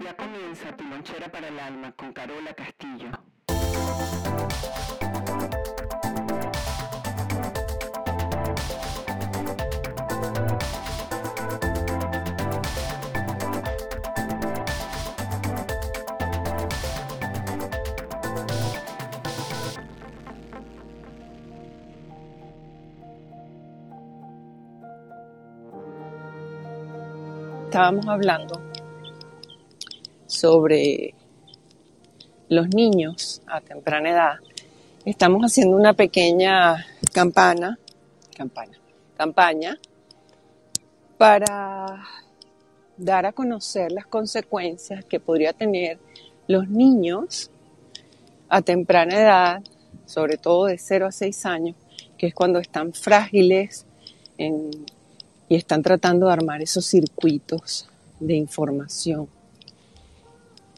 Ya comienza tu lonchera para el alma con Carola Castillo. Estábamos hablando sobre los niños a temprana edad. Estamos haciendo una pequeña campana, campaña para dar a conocer las consecuencias que podría tener los niños a temprana edad, sobre todo de 0 a 6 años, que es cuando están frágiles y están tratando de armar esos circuitos de información.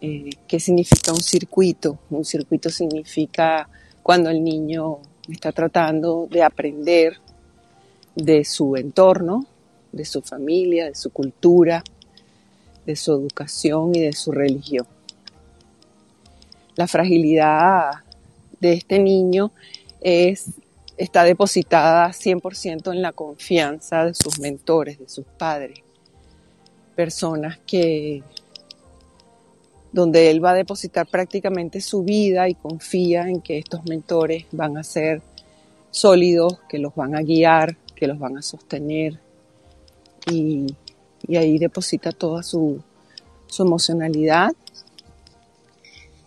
Eh, ¿Qué significa un circuito? Un circuito significa cuando el niño está tratando de aprender de su entorno, de su familia, de su cultura, de su educación y de su religión. La fragilidad de este niño es, está depositada 100% en la confianza de sus mentores, de sus padres, personas que donde él va a depositar prácticamente su vida y confía en que estos mentores van a ser sólidos, que los van a guiar, que los van a sostener. Y, ahí deposita toda su, su emocionalidad.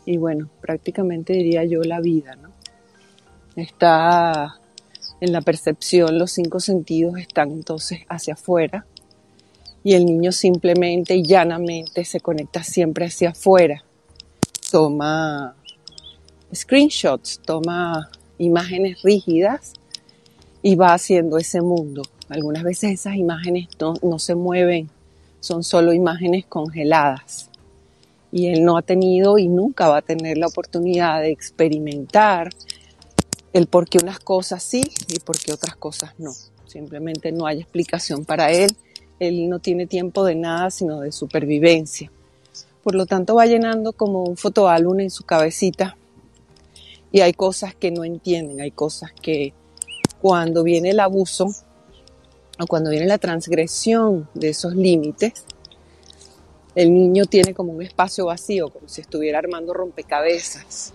Y bueno, prácticamente diría yo la vida, ¿no? Está en la percepción, los cinco sentidos están entonces hacia afuera y el niño simplemente y llanamente se conecta siempre hacia afuera. Toma screenshots, toma imágenes rígidas y va haciendo ese mundo. Algunas veces esas imágenes no, no se mueven, son solo imágenes congeladas. Y él no ha tenido y nunca va a tener la oportunidad de experimentar el por qué unas cosas sí y por qué otras cosas no. Simplemente no hay explicación para él. Él no tiene tiempo de nada sino de supervivencia. Por lo tanto va llenando como un fotoálbum en su cabecita y hay cosas que no entienden, hay cosas que cuando viene el abuso o cuando viene la transgresión de esos límites, el niño tiene como un espacio vacío, como si estuviera armando rompecabezas.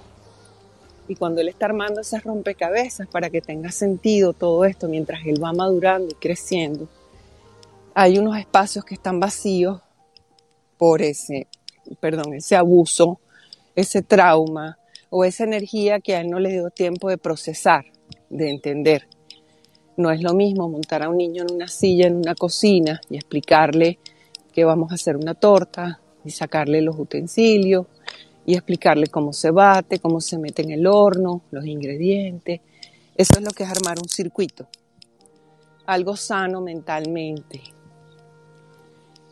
Y cuando él está armando esas rompecabezas para que tenga sentido todo esto mientras él va madurando y creciendo, hay unos espacios que están vacíos por ese, perdón, ese abuso, ese trauma o esa energía que a él no le dio tiempo de procesar, de entender. No es lo mismo montar a un niño en una silla, en una cocina y explicarle que vamos a hacer una torta y sacarle los utensilios y explicarle cómo se bate, cómo se mete en el horno, los ingredientes. Eso es lo que es armar un circuito. Algo sano mentalmente.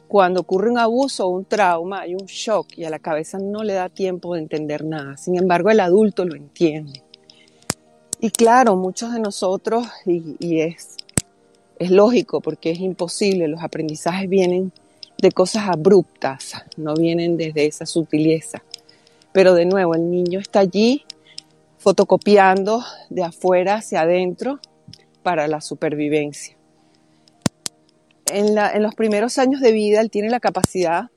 Cuando ocurre un abuso o un trauma, hay un shock y a la cabeza no le da tiempo de entender nada. Sin embargo, el adulto lo entiende. Y claro, muchos de nosotros, y, es, es lógico porque es imposible, los aprendizajes vienen de cosas abruptas, no vienen desde esa sutileza. Pero de nuevo, el niño está allí fotocopiando de afuera hacia adentro para la supervivencia. En, los primeros años de vida, él tiene la capacidad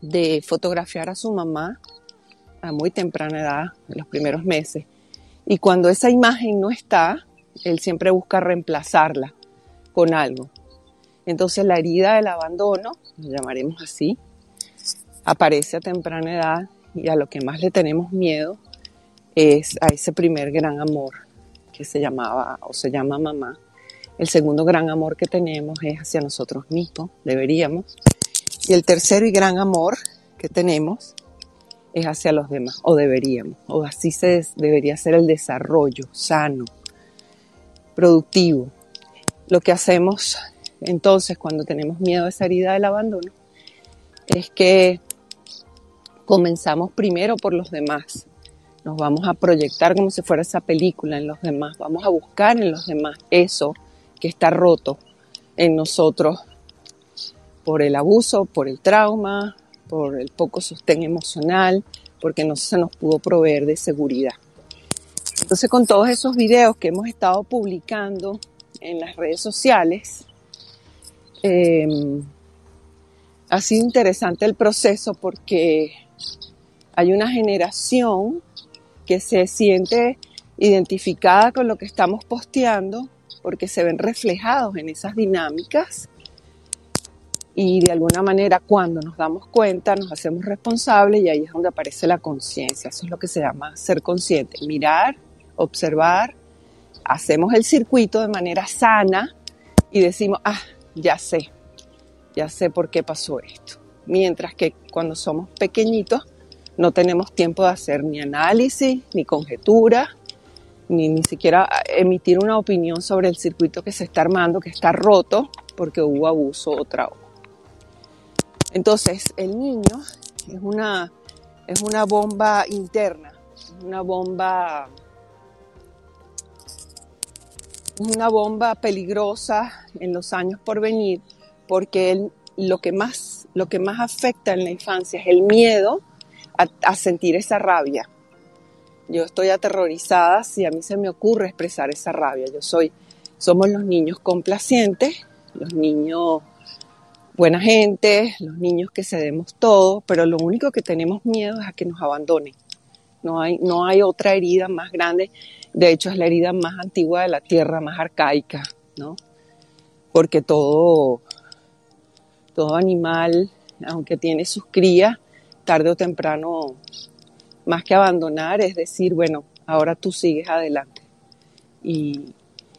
de fotografiar a su mamá a muy temprana edad, en los primeros meses. Y cuando esa imagen no está, él siempre busca reemplazarla con algo. Entonces la herida del abandono, lo llamaremos así, aparece a temprana edad y a lo que más le tenemos miedo es a ese primer gran amor que se llamaba o se llama mamá. El segundo gran amor que tenemos es hacia nosotros mismos, deberíamos. Y el tercero y gran amor que tenemos es hacia los demás, o deberíamos, o así se debería ser el desarrollo sano, productivo. Lo que hacemos entonces cuando tenemos miedo a esa herida del abandono es que comenzamos primero por los demás. Nos vamos a proyectar como si fuera esa película en los demás. Vamos a buscar en los demás eso que está roto en nosotros por el abuso, por el trauma, por el poco sostén emocional, porque no se nos pudo proveer de seguridad. Entonces con todos esos videos que hemos estado publicando en las redes sociales, em, ha sido interesante el proceso porque hay una generación que se siente identificada con lo que estamos posteando porque se ven reflejados en esas dinámicas y de alguna manera cuando nos damos cuenta nos hacemos responsables y ahí es donde aparece la conciencia. Eso es lo que se llama ser consciente, mirar, observar, hacemos el circuito de manera sana y decimos, ah, ya sé, ya sé por qué pasó esto. Mientras que cuando somos pequeñitos no tenemos tiempo de hacer ni análisis, ni conjetura, ni ni siquiera emitir una opinión sobre el circuito que se está armando, que está roto porque hubo abuso o trauma. Entonces, el niño es una, es una bomba interna, una bomba, una bomba peligrosa en los años por venir, porque lo, que más, lo que más afecta en la infancia es el miedo a sentir esa rabia. Yo estoy aterrorizada si a mí se me ocurre expresar esa rabia. Yo soy, somos los niños complacientes, los niños buena gente, los niños que cedemos todo, pero lo único que tenemos miedo es a que nos abandonen. No hay, no hay otra herida más grande, de hecho es la herida más antigua de la tierra, más arcaica, ¿no? Porque todo, todo animal, aunque tiene sus crías, tarde o temprano, más que abandonar, es decir, bueno, ahora tú sigues adelante y,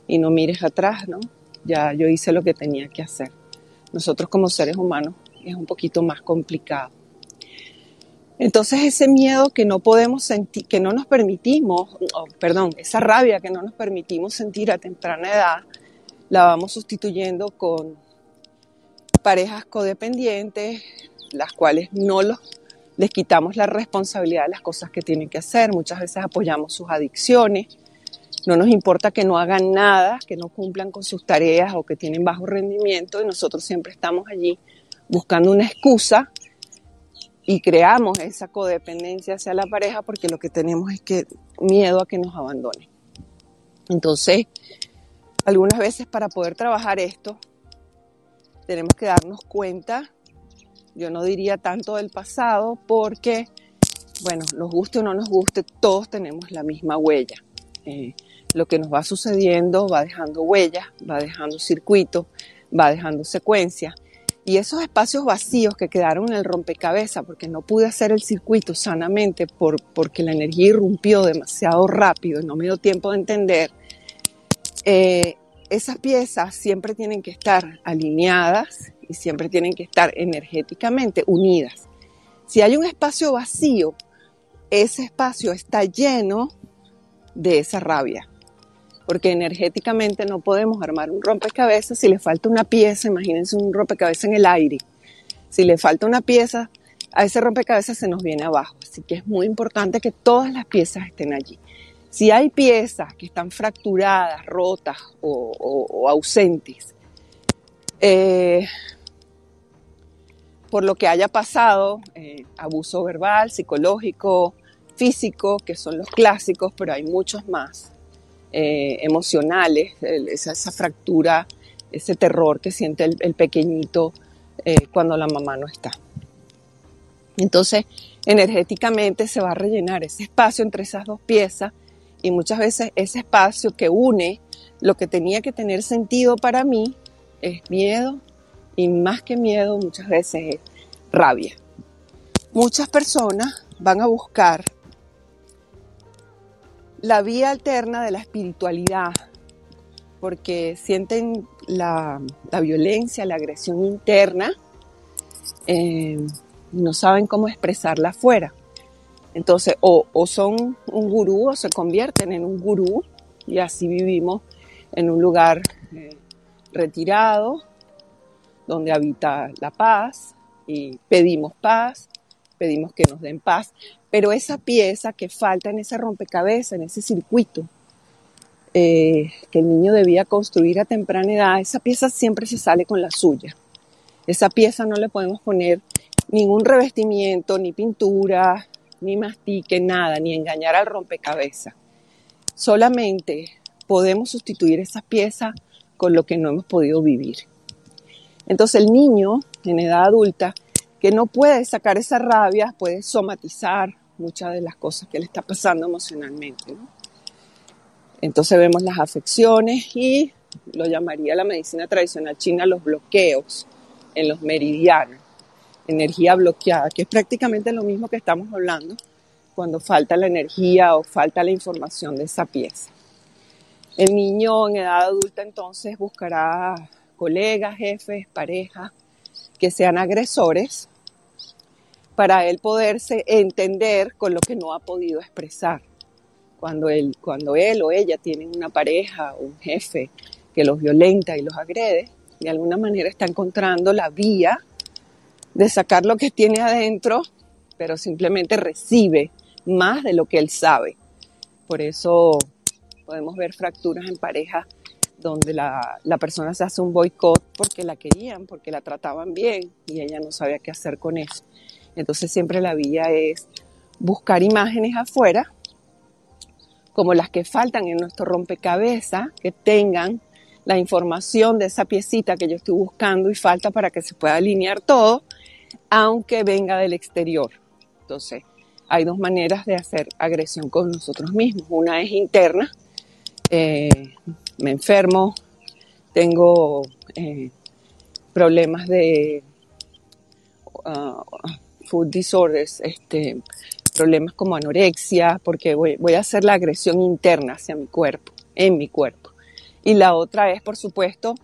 y no mires atrás, ¿no? Ya yo hice lo que tenía que hacer nosotros como seres humanos es un poquito más complicado. Entonces ese miedo que no podemos sentir, que no nos permitimos, perdón, esa rabia que no nos permitimos sentir a temprana edad, la vamos sustituyendo con parejas codependientes, las cuales no los, les quitamos la responsabilidad de las cosas que tienen que hacer, muchas veces apoyamos sus adicciones, no nos importa que no hagan nada, que no cumplan con sus tareas o que tienen bajo rendimiento y nosotros siempre estamos allí buscando una excusa y creamos esa codependencia hacia la pareja porque lo que tenemos es que miedo a que nos abandone. Entonces, algunas veces para poder trabajar esto, tenemos que darnos cuenta, yo no diría tanto del pasado, porque, bueno, nos guste o no nos guste, todos tenemos la misma huella. Eh, lo que nos va sucediendo va dejando huellas, va dejando circuitos, va dejando secuencias. Y esos espacios vacíos que quedaron en el rompecabezas, porque no pude hacer el circuito sanamente por, porque la energía irrumpió demasiado rápido y no me dio tiempo de entender, eh, esas piezas siempre tienen que estar alineadas y siempre tienen que estar energéticamente unidas. Si hay un espacio vacío, ese espacio está lleno de esa rabia, porque energéticamente no podemos armar un rompecabezas si le falta una pieza, imagínense un rompecabezas en el aire, si le falta una pieza, a ese rompecabezas se nos viene abajo, así que es muy importante que todas las piezas estén allí. Si hay piezas que están fracturadas, rotas o, ausentes, eh, por lo que haya pasado, eh, abuso verbal, psicológico, físico, que son los clásicos, pero hay muchos más eh, emocionales, esa, fractura, ese terror que siente el, pequeñito cuando la mamá no está. Entonces, energéticamente se va a rellenar ese espacio entre esas dos piezas y muchas veces ese espacio que une lo que tenía que tener sentido para mí es miedo y más que miedo muchas veces es rabia. Muchas personas van a buscar la vía alterna de la espiritualidad, porque sienten la, violencia, la agresión interna, eh, no saben cómo expresarla afuera. Entonces, o, son un gurú o se convierten en un gurú y así vivimos en un lugar eh, retirado, donde habita la paz y pedimos paz, pedimos que nos den paz, pero esa pieza que falta en ese rompecabezas, en ese circuito eh, que el niño debía construir a temprana edad, esa pieza siempre se sale con la suya. Esa pieza no le podemos poner ningún revestimiento, ni pintura, ni mastique, nada, ni engañar al rompecabezas. Solamente podemos sustituir esas piezas con lo que no hemos podido vivir. Entonces el niño en edad adulta que no puede sacar esa rabia puede somatizar muchas de las cosas que le está pasando emocionalmente. Entonces vemos las afecciones y lo llamaría la medicina tradicional china los bloqueos en los meridianos, energía bloqueada, que es prácticamente lo mismo que estamos hablando cuando falta la energía o falta la información de esa pieza. El niño en edad adulta entonces buscará colegas, jefes, parejas que sean agresores para él poderse entender con lo que no ha podido expresar. Cuando él, cuando él o ella tienen una pareja o un jefe que los violenta y los agrede, de alguna manera está encontrando la vía de sacar lo que tiene adentro, pero simplemente recibe más de lo que él sabe. Por eso podemos ver fracturas en pareja donde la, la, persona se hace un boicot porque la querían, porque la trataban bien y ella no sabía qué hacer con eso. Entonces siempre la vía es buscar imágenes afuera, como las que faltan en nuestro rompecabezas, que tengan la información de esa piecita que yo estoy buscando y falta para que se pueda alinear todo, aunque venga del exterior. Entonces, hay dos maneras de hacer agresión con nosotros mismos. Una es interna, eh, me enfermo, tengo eh, problemas de uh, food disorders, este, problemas como anorexia, porque voy, voy a hacer la agresión interna hacia mi cuerpo, en mi cuerpo. Y la otra es, por supuesto,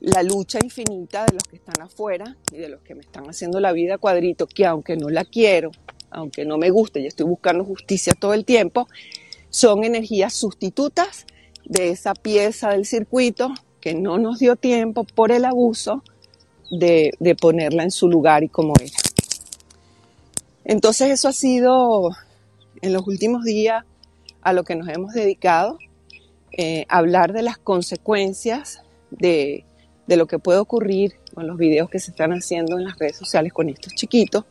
la lucha infinita de los que están afuera y de los que me están haciendo la vida cuadrito, que aunque no la quiero, aunque no me guste y estoy buscando justicia todo el tiempo, son energías sustitutas de esa pieza del circuito que no nos dio tiempo por el abuso de, ponerla en su lugar y como era. Entonces eso ha sido en los últimos días a lo que nos hemos dedicado, eh, hablar de las consecuencias de, de lo que puede ocurrir con los videos que se están haciendo en las redes sociales con estos chiquitos.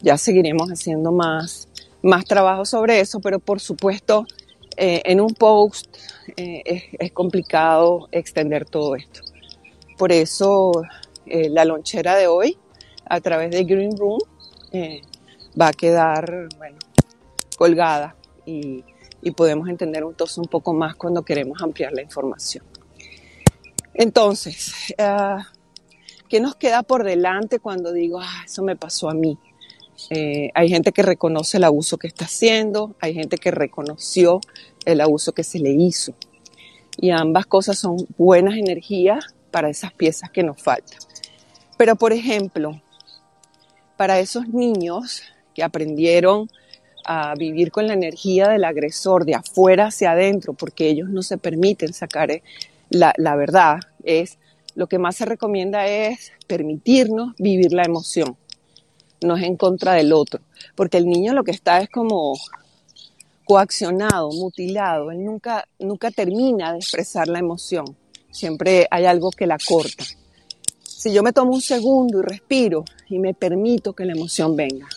Ya seguiremos haciendo más, más trabajo sobre eso, pero por supuesto eh, en un post eh, es, complicado extender todo esto. Por eso eh, la lonchera de hoy a través de Green Room va a quedar bueno, colgada y, y podemos entender entonces un poco más cuando queremos ampliar la información. Entonces, uh, ¿qué nos queda por delante cuando digo, ah, eso me pasó a mí? Eh, hay gente que reconoce el abuso que está haciendo, hay gente que reconoció el abuso que se le hizo. Y ambas cosas son buenas energías para esas piezas que nos faltan. Pero, por ejemplo, para esos niños que aprendieron a vivir con la energía del agresor de afuera hacia adentro, porque ellos no se permiten sacar la, la verdad, es lo que más se recomienda es permitirnos vivir la emoción, no es en contra del otro, porque el niño lo que está es como coaccionado, mutilado, él nunca, nunca termina de expresar la emoción, siempre hay algo que la corta. Si yo me tomo un segundo y respiro y me permito que la emoción venga,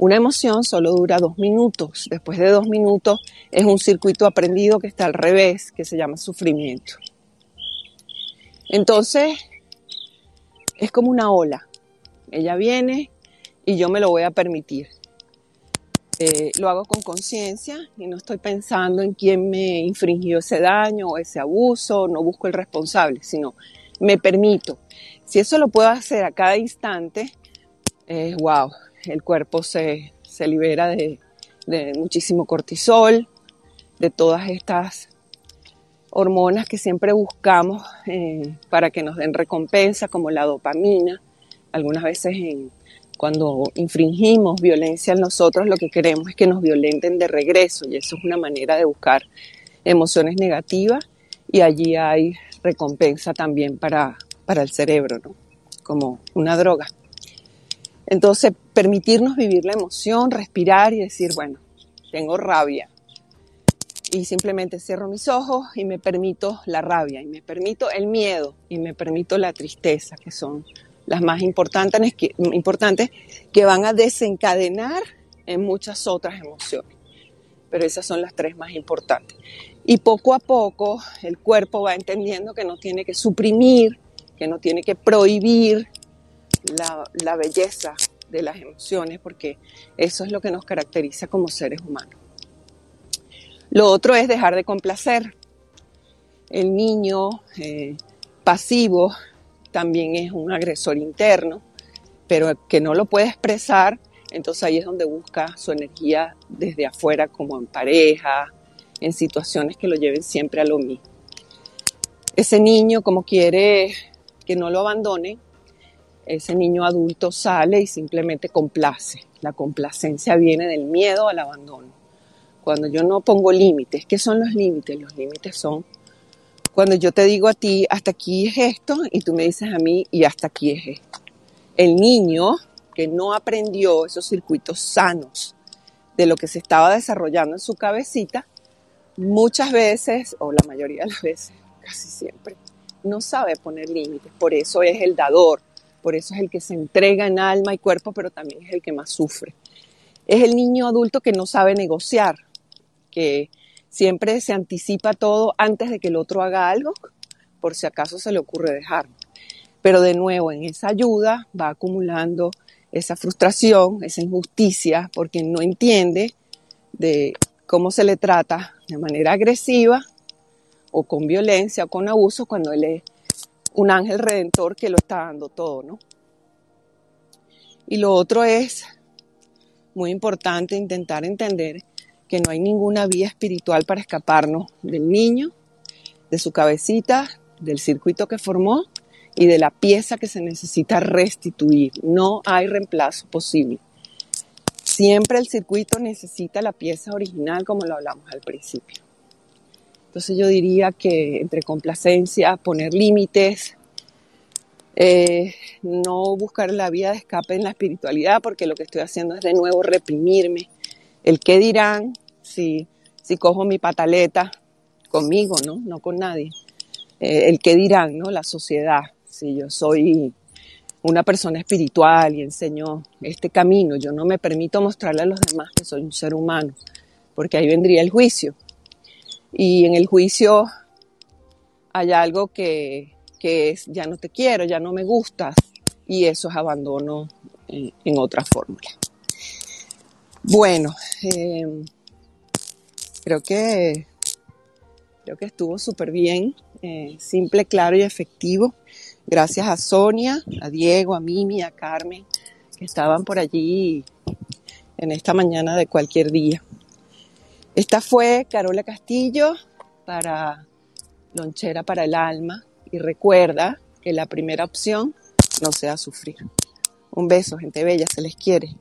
una emoción solo dura dos minutos. Después de dos minutos es un circuito aprendido que está al revés, que se llama sufrimiento. Entonces, es como una ola. Ella viene y yo me lo voy a permitir. Eh, lo hago con conciencia y no estoy pensando en quién me infringió ese daño o ese abuso, no busco el responsable, sino me permito. Si eso lo puedo hacer a cada instante, es wow, el cuerpo se, se libera de, de, muchísimo cortisol, de todas estas hormonas que siempre buscamos eh, para que nos den recompensa, como la dopamina. Algunas veces cuando infringimos violencia en nosotros, lo que queremos es que nos violenten de regreso y eso es una manera de buscar emociones negativas y allí hay recompensa también para, para el cerebro, ¿no? como una droga. Entonces, permitirnos vivir la emoción, respirar y decir, bueno, tengo rabia. Y simplemente cierro mis ojos y me permito la rabia, y me permito el miedo, y me permito la tristeza, que son las más importantes que, importantes que van a desencadenar en muchas otras emociones. Pero esas son las tres más importantes. Y poco a poco el cuerpo va entendiendo que no tiene que suprimir, que no tiene que prohibir la, belleza de las emociones, porque eso es lo que nos caracteriza como seres humanos. Lo otro es dejar de complacer. El niño eh, pasivo también es un agresor interno, pero que no lo puede expresar, entonces ahí es donde busca su energía desde afuera, como en pareja, en situaciones que lo lleven siempre a lo mismo. Ese niño, como quiere que no lo abandone, ese niño adulto sale y simplemente complace. La complacencia viene del miedo al abandono. Cuando yo no pongo límites, ¿qué son los límites? Los límites son cuando yo te digo a ti, hasta aquí es esto, y tú me dices a mí, y hasta aquí es esto. El niño que no aprendió esos circuitos sanos de lo que se estaba desarrollando en su cabecita, muchas veces, o la mayoría de las veces, casi siempre, no sabe poner límites. Por eso es el dador, por eso es el que se entrega en alma y cuerpo, pero también es el que más sufre. Es el niño adulto que no sabe negociar, que siempre se anticipa todo antes de que el otro haga algo, por si acaso se le ocurre dejar. Pero de nuevo, en esa ayuda va acumulando esa frustración, esa injusticia, porque no entiende de cómo se le trata de manera agresiva o con violencia o con abuso cuando él es un ángel redentor que lo está dando todo, ¿no? Y lo otro es muy importante intentar entender que no hay ninguna vía espiritual para escaparnos del niño, de su cabecita, del circuito que formó y de la pieza que se necesita restituir. No hay reemplazo posible. Siempre el circuito necesita la pieza original como lo hablamos al principio. Entonces yo diría que entre complacencia, poner límites, eh, no buscar la vía de escape en la espiritualidad, porque lo que estoy haciendo es de nuevo reprimirme. El qué dirán, si, si cojo mi pataleta conmigo, ¿no? No con nadie. Eh, el qué dirán, ¿no? La sociedad. Si yo soy una persona espiritual y enseño este camino, yo no me permito mostrarle a los demás que soy un ser humano, porque ahí vendría el juicio. Y en el juicio hay algo que, que es ya no te quiero, ya no me gustas, y eso es abandono en, otra fórmula. Bueno, eh, creo que, creo que estuvo súper bien, eh, simple, claro y efectivo. Gracias a Sonia, a Diego, a Mimi, a Carmen, que estaban por allí en esta mañana de cualquier día. Esta fue Carola Castillo para Lonchera para el Alma y recuerda que la primera opción no sea sufrir. Un beso, gente bella, se les quiere.